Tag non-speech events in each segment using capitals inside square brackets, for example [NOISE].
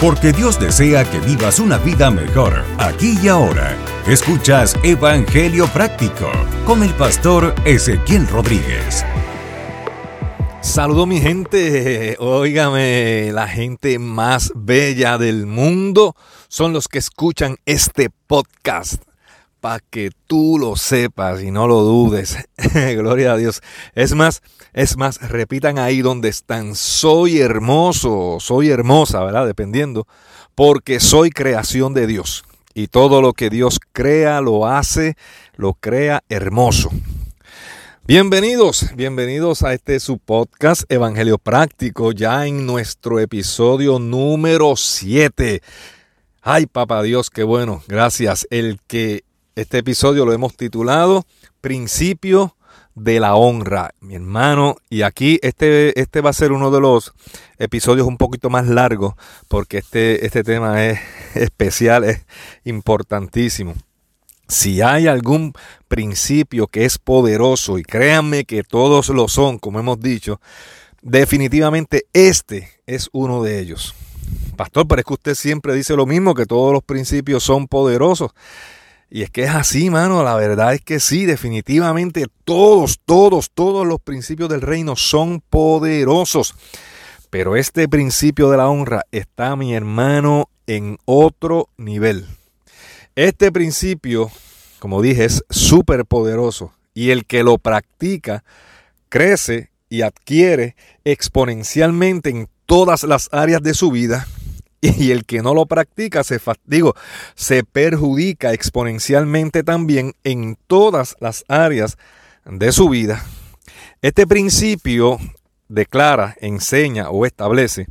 porque Dios desea que vivas una vida mejor, aquí y ahora. Escuchas Evangelio Práctico con el pastor Ezequiel Rodríguez. Saludo mi gente, óigame, la gente más bella del mundo son los que escuchan este podcast para que tú lo sepas y no lo dudes. [LAUGHS] Gloria a Dios. Es más, es más, repitan ahí donde están. Soy hermoso, soy hermosa, ¿verdad? Dependiendo. Porque soy creación de Dios. Y todo lo que Dios crea, lo hace, lo crea hermoso. Bienvenidos, bienvenidos a este su podcast Evangelio Práctico, ya en nuestro episodio número 7. Ay, papá Dios, qué bueno, gracias. El que este episodio lo hemos titulado Principio de la honra, mi hermano. Y aquí este, este va a ser uno de los episodios un poquito más largos porque este, este tema es [LAUGHS] especial, es importantísimo. Si hay algún principio que es poderoso, y créanme que todos lo son, como hemos dicho, definitivamente este es uno de ellos. Pastor, pero es que usted siempre dice lo mismo, que todos los principios son poderosos. Y es que es así, mano. La verdad es que sí, definitivamente todos, todos, todos los principios del reino son poderosos. Pero este principio de la honra está, mi hermano, en otro nivel. Este principio, como dije, es súper poderoso. Y el que lo practica crece y adquiere exponencialmente en todas las áreas de su vida [LAUGHS] y el que no lo practica se, digo, se perjudica exponencialmente también en todas las áreas de su vida. Este principio declara, enseña o establece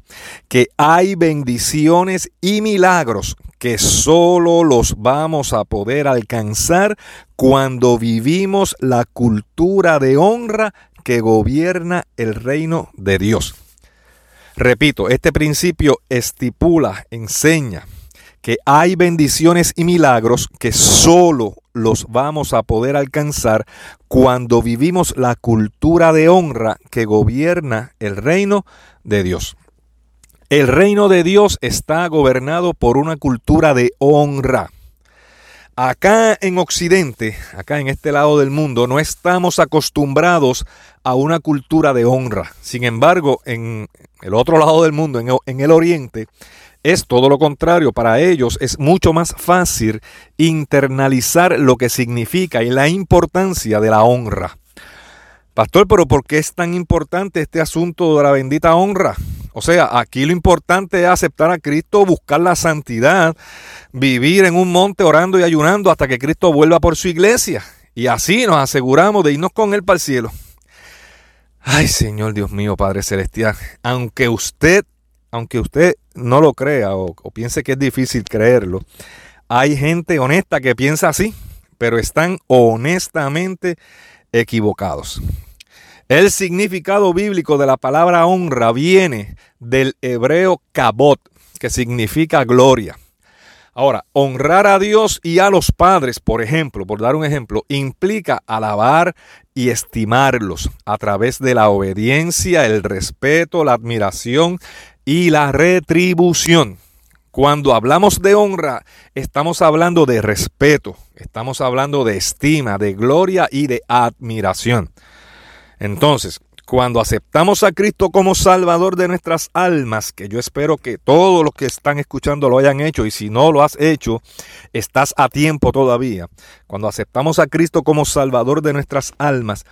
que hay bendiciones y milagros que solo los vamos a poder alcanzar cuando vivimos la cultura de honra que gobierna el reino de Dios. Repito, este principio estipula, enseña que hay bendiciones y milagros que solo los vamos a poder alcanzar cuando vivimos la cultura de honra que gobierna el reino de Dios. El reino de Dios está gobernado por una cultura de honra. Acá en Occidente, acá en este lado del mundo, no estamos acostumbrados a una cultura de honra. Sin embargo, en el otro lado del mundo, en el, Oriente, es todo lo contrario. Para ellos es mucho más fácil internalizar lo que significa y la importancia de la honra. Pastor, pero ¿por qué es tan importante este asunto de la bendita honra? O sea, aquí lo importante es aceptar a Cristo, buscar la santidad, vivir en un monte orando y ayunando hasta que Cristo vuelva por su iglesia. Y así nos aseguramos de irnos con Él para el cielo. Ay, Señor Dios mío, Padre Celestial, aunque usted, aunque usted no lo crea o, o piense que es difícil creerlo, hay gente honesta que piensa así, pero están honestamente equivocados. El significado bíblico de la palabra honra viene del hebreo kabot, que significa gloria. Ahora, honrar a Dios y a los padres, por ejemplo, por dar un ejemplo, implica alabar y estimarlos a través de la obediencia, el respeto, la admiración y la retribución. Cuando hablamos de honra, estamos hablando de respeto, estamos hablando de estima, de gloria y de admiración. Entonces, cuando aceptamos a Cristo como Salvador de nuestras almas, que yo espero que todos los que están escuchando lo hayan hecho, y si no lo has hecho, estás a tiempo todavía. Cuando aceptamos a Cristo como Salvador de nuestras almas,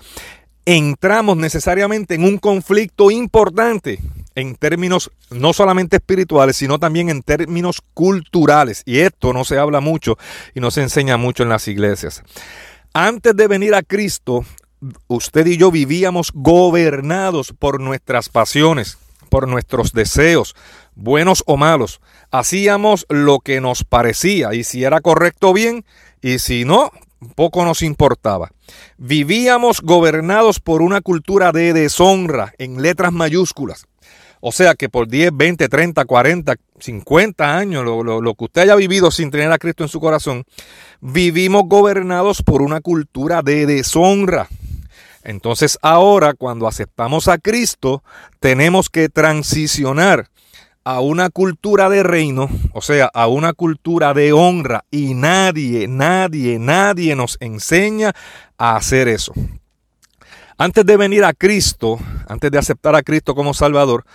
entramos necesariamente en un conflicto importante en términos no solamente espirituales, sino también en términos culturales. Y esto no se habla mucho y no se enseña mucho en las iglesias. Antes de venir a Cristo, usted y yo vivíamos gobernados por nuestras pasiones, por nuestros deseos, buenos o malos. Hacíamos lo que nos parecía y si era correcto bien y si no, poco nos importaba. Vivíamos gobernados por una cultura de deshonra en letras mayúsculas. O sea que por 10, 20, 30, 40, 50 años, lo, lo, que usted haya vivido sin tener a Cristo en su corazón, vivimos gobernados por una cultura de deshonra. Entonces ahora cuando aceptamos a Cristo tenemos que transicionar a una cultura de reino, o sea, a una cultura de honra y nadie, nadie, nadie nos enseña a hacer eso. Antes de venir a Cristo, antes de aceptar a Cristo como Salvador,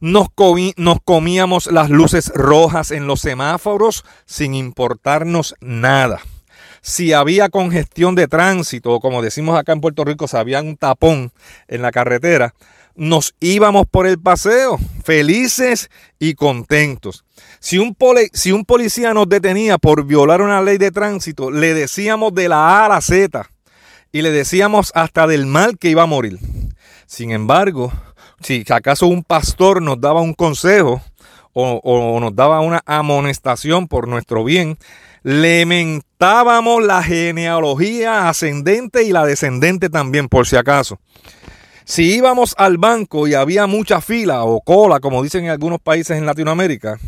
nos, comíamos las luces rojas en los semáforos sin importarnos nada. Si había congestión de tránsito, o como decimos acá en Puerto Rico, si había un tapón en la carretera, nos íbamos por el paseo, felices y contentos. Si un, si un policía nos detenía por violar una ley de tránsito, le decíamos de la A a la Z y le decíamos hasta del mal que iba a morir. Sin embargo, si acaso un pastor nos daba un consejo o, nos daba una amonestación por nuestro bien, lamentábamos la genealogía ascendente y la descendente también, por si acaso. Si íbamos al banco y había mucha fila o cola, como dicen en algunos países en Latinoamérica,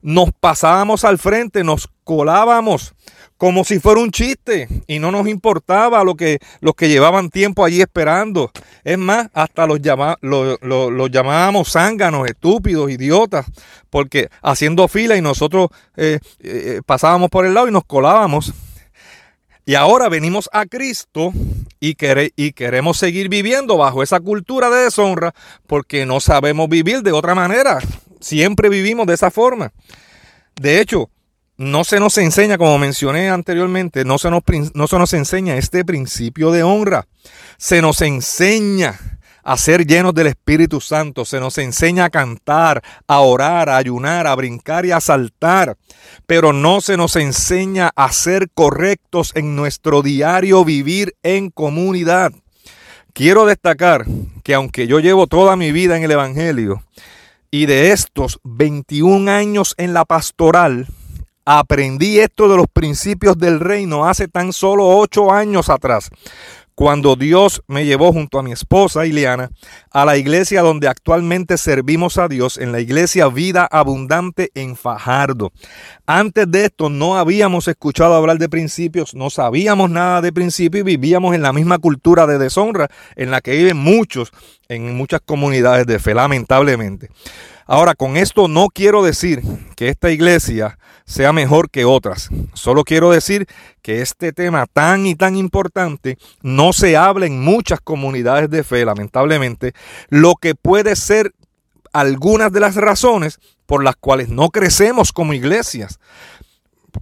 nos pasábamos al frente, nos colábamos como si fuera un chiste y no nos importaba lo que los que llevaban tiempo allí esperando. Es más, hasta los, llamábamos zánganos, estúpidos, idiotas, porque haciendo fila y nosotros eh, eh, pasábamos por el lado y nos colábamos. Y ahora venimos a Cristo y, queremos seguir viviendo bajo esa cultura de deshonra porque no sabemos vivir de otra manera. Siempre vivimos de esa forma. De hecho, no se nos enseña, como mencioné anteriormente, no se, nos, no se nos enseña este principio de honra. Se nos enseña a ser llenos del Espíritu Santo. Se nos enseña a cantar, a orar, a ayunar, a brincar y a saltar. Pero no se nos enseña a ser correctos en nuestro diario vivir en comunidad. Quiero destacar que aunque yo llevo toda mi vida en el Evangelio y de estos 21 años en la pastoral, Aprendí esto de los principios del reino hace tan solo ocho años atrás, cuando Dios me llevó junto a mi esposa Ileana a la iglesia donde actualmente servimos a Dios, en la iglesia Vida Abundante en Fajardo. Antes de esto no habíamos escuchado hablar de principios, no sabíamos nada de principios y vivíamos en la misma cultura de deshonra en la que viven muchos en muchas comunidades de fe, lamentablemente. Ahora, con esto no quiero decir que esta iglesia sea mejor que otras. Solo quiero decir que este tema tan y tan importante no se habla en muchas comunidades de fe, lamentablemente, lo que puede ser algunas de las razones por las cuales no crecemos como iglesias.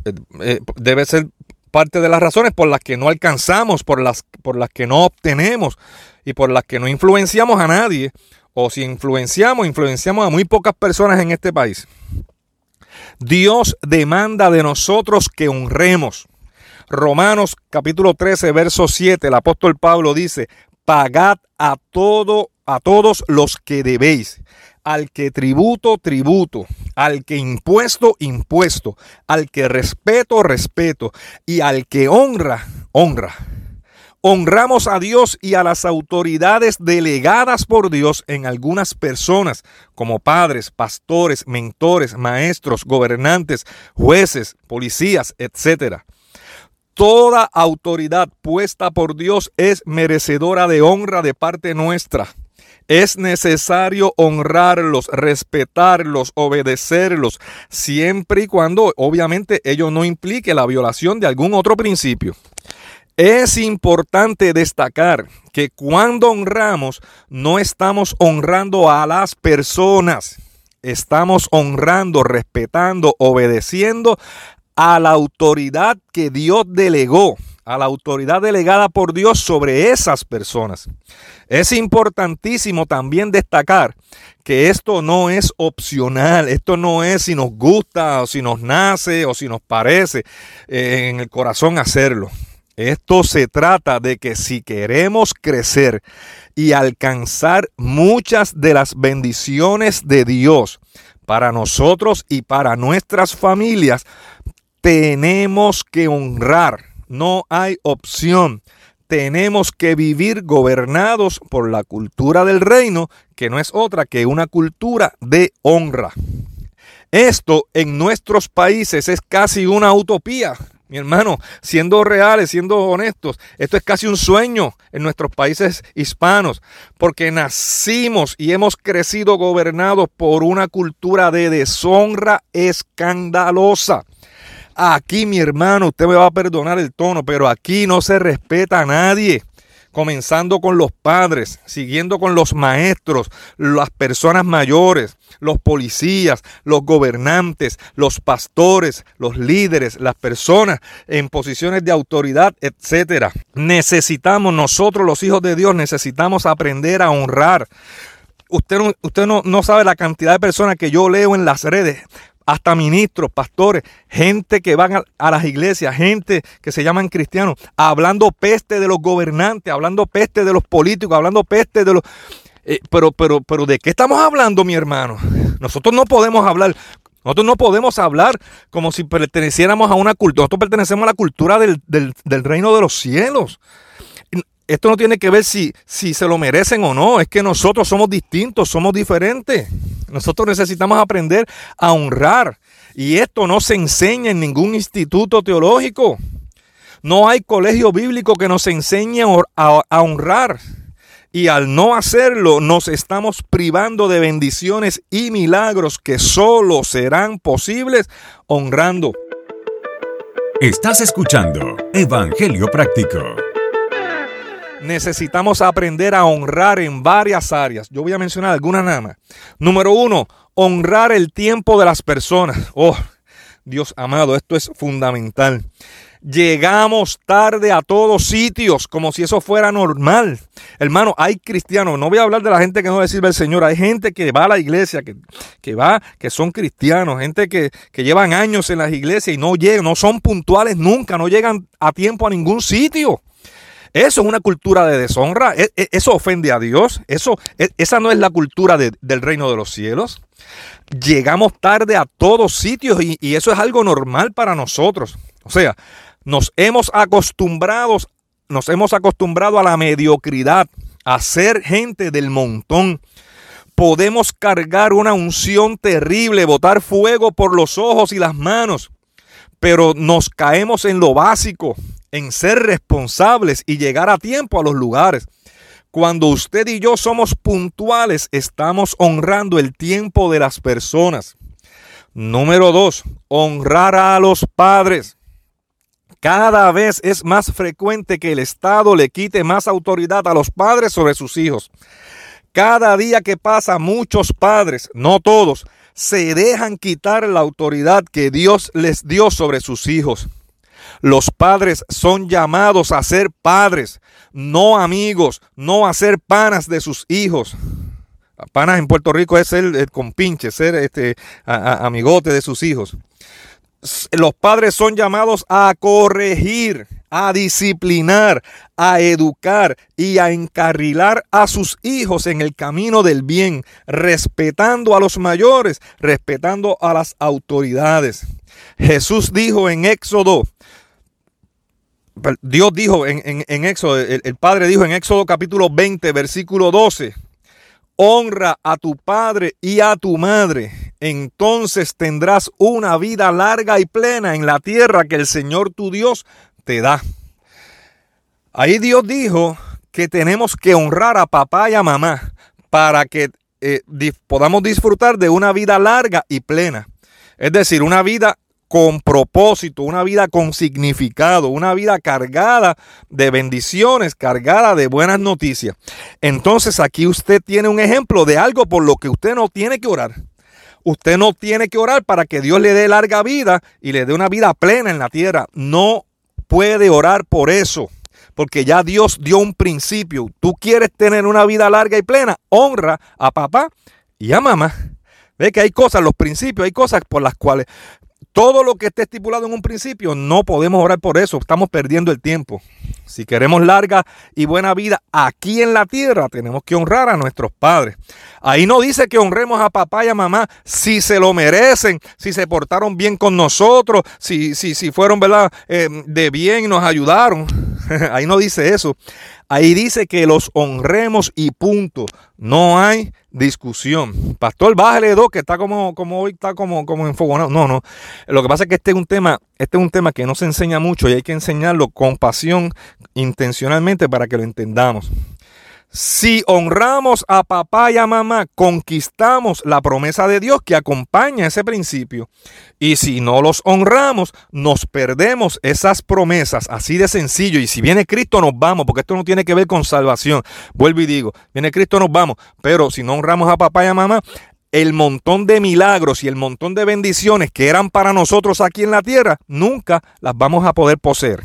Eh, eh, debe ser parte de las razones por las que no alcanzamos, por las, por las que no obtenemos y por las que no influenciamos a nadie. O si influenciamos, influenciamos a muy pocas personas en este país. Dios demanda de nosotros que honremos. Romanos capítulo 13, verso 7, el apóstol Pablo dice, pagad a todo a todos los que debéis, al que tributo, tributo, al que impuesto, impuesto, al que respeto, respeto, y al que honra, honra honramos a Dios y a las autoridades delegadas por Dios en algunas personas, como padres, pastores, mentores, maestros, gobernantes, jueces, policías, etc. Toda autoridad puesta por Dios es merecedora de honra de parte nuestra. Es necesario honrarlos, respetarlos, obedecerlos, siempre y cuando obviamente ello no implique la violación de algún otro principio. Es importante destacar que cuando honramos no estamos honrando a las personas, estamos honrando, respetando, obedeciendo a la autoridad que Dios delegó, a la autoridad delegada por Dios sobre esas personas. Es importantísimo también destacar que esto no es opcional, esto no es si nos gusta o si nos nace o si nos parece eh, en el corazón hacerlo. Esto se trata de que si queremos crecer y alcanzar muchas de las bendiciones de Dios para nosotros y para nuestras familias, tenemos que honrar. No hay opción. Tenemos que vivir gobernados por la cultura del reino, que no es otra que una cultura de honra. Esto en nuestros países es casi una utopía Mi hermano, siendo reales, siendo honestos, esto es casi un sueño en nuestros países hispanos, porque nacimos y hemos crecido gobernados por una cultura de deshonra escandalosa. Aquí, mi hermano, usted me va a perdonar el tono, pero aquí no se respeta a nadie comenzando con los padres, siguiendo con los maestros, las personas mayores, los policías, los gobernantes, los pastores, los líderes, las personas en posiciones de autoridad, etcétera. Necesitamos nosotros los hijos de Dios necesitamos aprender a honrar. Usted, usted no, no sabe la cantidad de personas que yo leo en las redes hasta ministros, pastores, gente que van a, las iglesias, gente que se llaman cristianos, hablando peste de los gobernantes, hablando peste de los políticos, hablando peste de los... Eh, pero, pero, pero, ¿de qué estamos hablando, mi hermano? Nosotros no podemos hablar, nosotros no podemos hablar como si perteneciéramos a una cultura, nosotros pertenecemos a la cultura del, del reino de los cielos esto no tiene que ver si, si se lo merecen o no, es que nosotros somos distintos, somos diferentes. Nosotros necesitamos aprender a honrar. Y esto no se enseña en ningún instituto teológico. No hay colegio bíblico que nos enseñe a, honrar. Y al no hacerlo, nos estamos privando de bendiciones y milagros que solo serán posibles honrando. Estás escuchando Evangelio Práctico necesitamos aprender a honrar en varias áreas. Yo voy a mencionar algunas nada más. Número uno, honrar el tiempo de las personas. Oh, Dios amado, esto es fundamental. Llegamos tarde a todos sitios, como si eso fuera normal. Hermano, hay cristianos, no voy a hablar de la gente que no le sirve el Señor, hay gente que va a la iglesia, que, que va, que son cristianos, gente que, que llevan años en las iglesias y no llegan, no son puntuales nunca, no llegan a tiempo a ningún sitio. Eso es una cultura de deshonra. E, e, eso ofende a Dios. Eso, e, esa no es la cultura del reino de los cielos. Llegamos tarde a todos sitios y, y eso es algo normal para nosotros. O sea, nos hemos acostumbrado, nos hemos acostumbrado a la mediocridad, a ser gente del montón podemos cargar una unción terrible, botar fuego por los ojos y las manos, pero nos caemos en lo básico, en ser responsables y llegar a tiempo a los lugares. Cuando usted y yo somos puntuales, estamos honrando el tiempo de las personas. Número dos, honrar a los padres. Cada vez es más frecuente que el Estado le quite más autoridad a los padres sobre sus hijos. Cada día que pasa, muchos padres, no todos, se dejan quitar la autoridad que Dios les dio sobre sus hijos. Los padres son llamados a ser padres, no amigos, no a ser panas de sus hijos. Panas en Puerto Rico es ser el compinche, ser este amigote de sus hijos. Los padres son llamados a corregir, a disciplinar, a educar y a encarrilar a sus hijos en el camino del bien, respetando a los mayores, respetando a las autoridades. Jesús dijo en Éxodo Dios dijo en, Éxodo, el, Padre dijo en Éxodo capítulo 20, versículo 12, honra a tu padre y a tu madre, entonces tendrás una vida larga y plena en la tierra que el Señor tu Dios te da. Ahí Dios dijo que tenemos que honrar a papá y a mamá para que eh, podamos disfrutar de una vida larga y plena. Es decir, una vida con propósito, una vida con significado, una vida cargada de bendiciones, cargada de buenas noticias. Entonces aquí usted tiene un ejemplo de algo por lo que usted no tiene que orar. Usted no tiene que orar para que Dios le dé larga vida y le dé una vida plena en la tierra. No puede orar por eso, porque ya Dios dio un principio. Tú quieres tener una vida larga y plena, honra a papá y a mamá. Ve que hay cosas, los principios, hay cosas por las cuales todo lo que esté estipulado en un principio, no podemos orar por eso, estamos perdiendo el tiempo. Si queremos larga y buena vida aquí en la tierra, tenemos que honrar a nuestros padres. Ahí no dice que honremos a papá y a mamá si se lo merecen, si se portaron bien con nosotros, si, si, si fueron ¿verdad? Eh, de bien y nos ayudaron. [LAUGHS] Ahí no dice eso. Ahí dice que los honremos y punto. No hay discusión. Pastor, bájale dos, que está como, como hoy está como, como enfogonado. No, no. Lo que pasa es que este es un tema, este es un tema que no se enseña mucho y hay que enseñarlo con pasión, intencionalmente, para que lo entendamos. Si honramos a papá y a mamá, conquistamos la promesa de Dios que acompaña ese principio. Y si no los honramos, nos perdemos esas promesas. Así de sencillo. Y si viene Cristo, nos vamos, porque esto no tiene que ver con salvación. Vuelvo y digo, viene Cristo, nos vamos. Pero si no honramos a papá y a mamá, el montón de milagros y el montón de bendiciones que eran para nosotros aquí en la tierra, nunca las vamos a poder poseer.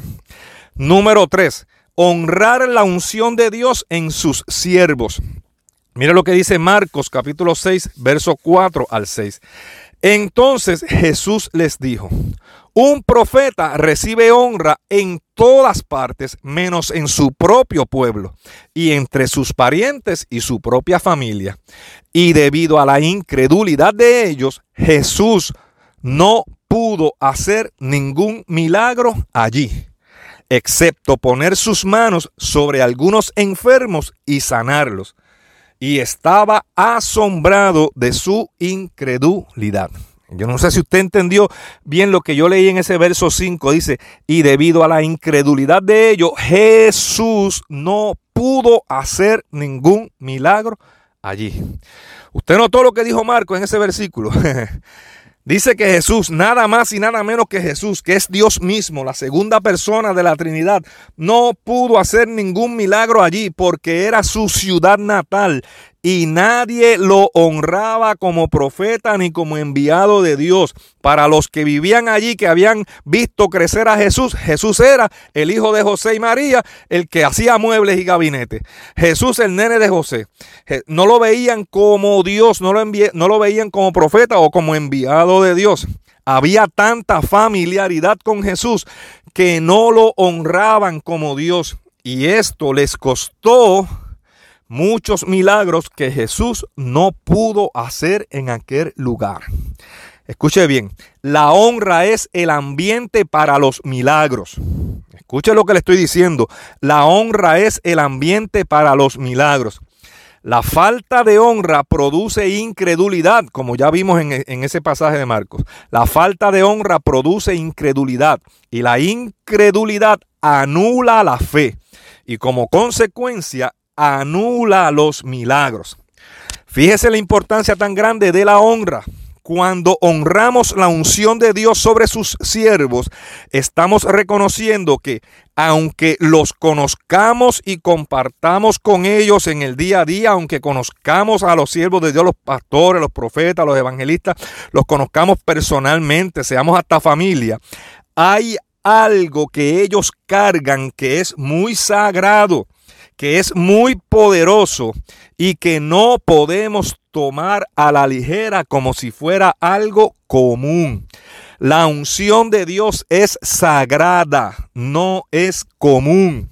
Número tres honrar la unción de Dios en sus siervos. Mira lo que dice Marcos capítulo 6, verso 4 al 6. Entonces Jesús les dijo, un profeta recibe honra en todas partes, menos en su propio pueblo y entre sus parientes y su propia familia. Y debido a la incredulidad de ellos, Jesús no pudo hacer ningún milagro allí excepto poner sus manos sobre algunos enfermos y sanarlos. Y estaba asombrado de su incredulidad. Yo no sé si usted entendió bien lo que yo leí en ese verso 5. Dice, y debido a la incredulidad de ellos, Jesús no pudo hacer ningún milagro allí. Usted notó lo que dijo Marco en ese versículo. [LAUGHS] Dice que Jesús, nada más y nada menos que Jesús, que es Dios mismo, la segunda persona de la Trinidad, no pudo hacer ningún milagro allí porque era su ciudad natal y nadie lo honraba como profeta ni como enviado de Dios. Para los que vivían allí, que habían visto crecer a Jesús, Jesús era el hijo de José y María, el que hacía muebles y gabinetes. Jesús, el nene de José. No lo veían como Dios, no lo, no lo veían como profeta o como enviado de Dios. Había tanta familiaridad con Jesús que no lo honraban como Dios. Y esto les costó muchos milagros que Jesús no pudo hacer en aquel lugar. Escuche bien, la honra es el ambiente para los milagros. Escuche lo que le estoy diciendo, la honra es el ambiente para los milagros. La falta de honra produce incredulidad, como ya vimos en, en, ese pasaje de Marcos. La falta de honra produce incredulidad y la incredulidad anula la fe. Y como consecuencia, anula los milagros. Fíjese la importancia tan grande de la honra. Cuando honramos la unción de Dios sobre sus siervos, estamos reconociendo que aunque los conozcamos y compartamos con ellos en el día a día, aunque conozcamos a los siervos de Dios, los pastores, los profetas, los evangelistas, los conozcamos personalmente, seamos hasta familia, hay algo que ellos cargan que es muy sagrado que es muy poderoso y que no podemos tomar a la ligera como si fuera algo común. La unción de Dios es sagrada, no es común.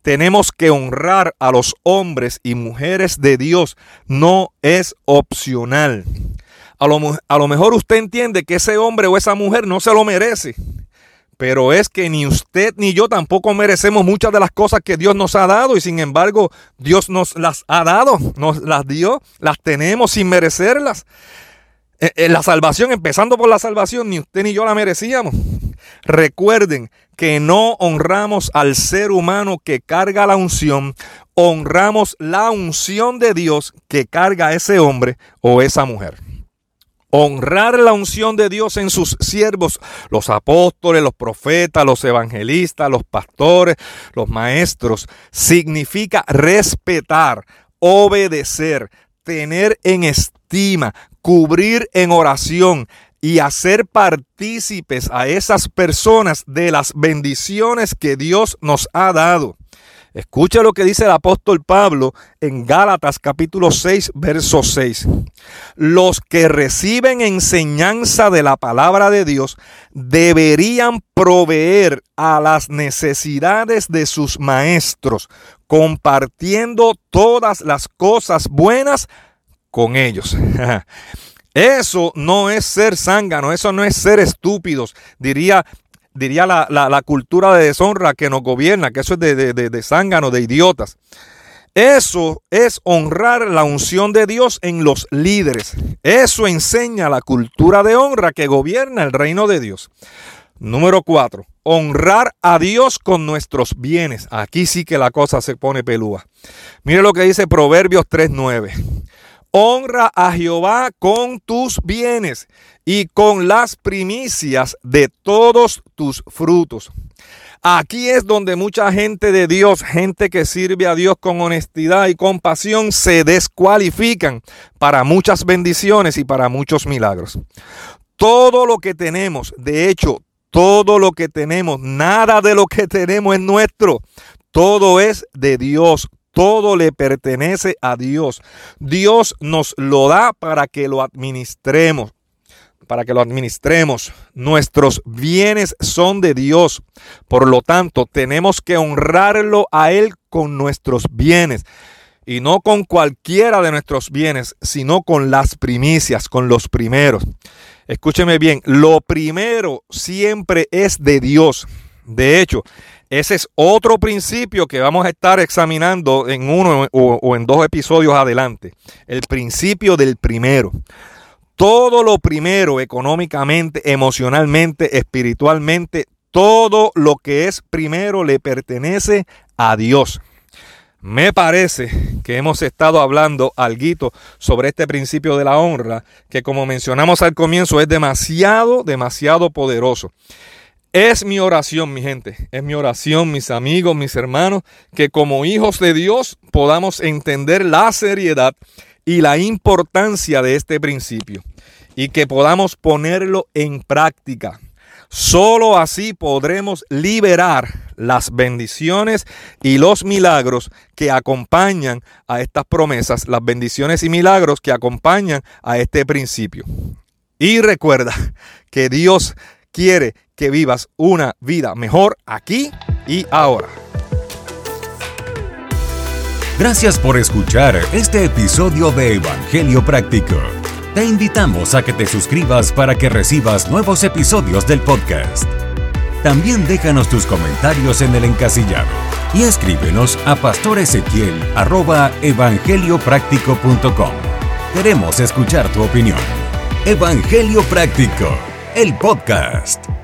Tenemos que honrar a los hombres y mujeres de Dios, no es opcional. A lo, a lo mejor usted entiende que ese hombre o esa mujer no se lo merece. Pero es que ni usted ni yo tampoco merecemos muchas de las cosas que Dios nos ha dado y sin embargo Dios nos las ha dado, nos las dio, las tenemos sin merecerlas. Eh, eh, la salvación, empezando por la salvación, ni usted ni yo la merecíamos. Recuerden que no honramos al ser humano que carga la unción, honramos la unción de Dios que carga a ese hombre o esa mujer. Honrar la unción de Dios en sus siervos, los apóstoles, los profetas, los evangelistas, los pastores, los maestros, significa respetar, obedecer, tener en estima, cubrir en oración y hacer partícipes a esas personas de las bendiciones que Dios nos ha dado. Escucha lo que dice el apóstol Pablo en Gálatas capítulo 6, verso 6. Los que reciben enseñanza de la palabra de Dios deberían proveer a las necesidades de sus maestros, compartiendo todas las cosas buenas con ellos. [LAUGHS] Eso no es ser zángano, eso no es ser estúpidos, diría diría la, cultura de deshonra que nos gobierna, que eso es de, de, de, de zángano, de idiotas. Eso es honrar la unción de Dios en los líderes. Eso enseña la cultura de honra que gobierna el reino de Dios. Número cuatro, honrar a Dios con nuestros bienes. Aquí sí que la cosa se pone pelúa. Mire lo que dice Proverbios 3.9. Honra a Jehová con tus bienes y con las primicias de todos tus frutos. Aquí es donde mucha gente de Dios, gente que sirve a Dios con honestidad y compasión, se descualifican para muchas bendiciones y para muchos milagros. Todo lo que tenemos, de hecho, todo lo que tenemos, nada de lo que tenemos es nuestro. Todo es de Dios. Todo le pertenece a Dios. Dios nos lo da para que lo administremos para que lo administremos. Nuestros bienes son de Dios. Por lo tanto, tenemos que honrarlo a Él con nuestros bienes. Y no con cualquiera de nuestros bienes, sino con las primicias, con los primeros. Escúcheme bien, lo primero siempre es de Dios. De hecho, ese es otro principio que vamos a estar examinando en uno o, en dos episodios adelante. El principio del primero todo lo primero, económicamente, emocionalmente, espiritualmente, todo lo que es primero le pertenece a Dios. Me parece que hemos estado hablando algo sobre este principio de la honra, que como mencionamos al comienzo es demasiado, demasiado poderoso. Es mi oración, mi gente, es mi oración, mis amigos, mis hermanos, que como hijos de Dios podamos entender la seriedad y la importancia de este principio y que podamos ponerlo en práctica. Solo así podremos liberar las bendiciones y los milagros que acompañan a estas promesas, las bendiciones y milagros que acompañan a este principio. Y recuerda que Dios quiere que vivas una vida mejor aquí y ahora. Gracias por escuchar este episodio de Evangelio Práctico. Te invitamos a que te suscribas para que recibas nuevos episodios del podcast. También déjanos tus comentarios en el encasillado y escríbenos a pastoresequiel.evangeliopráctico.com. Queremos escuchar tu opinión. Evangelio Práctico, el podcast.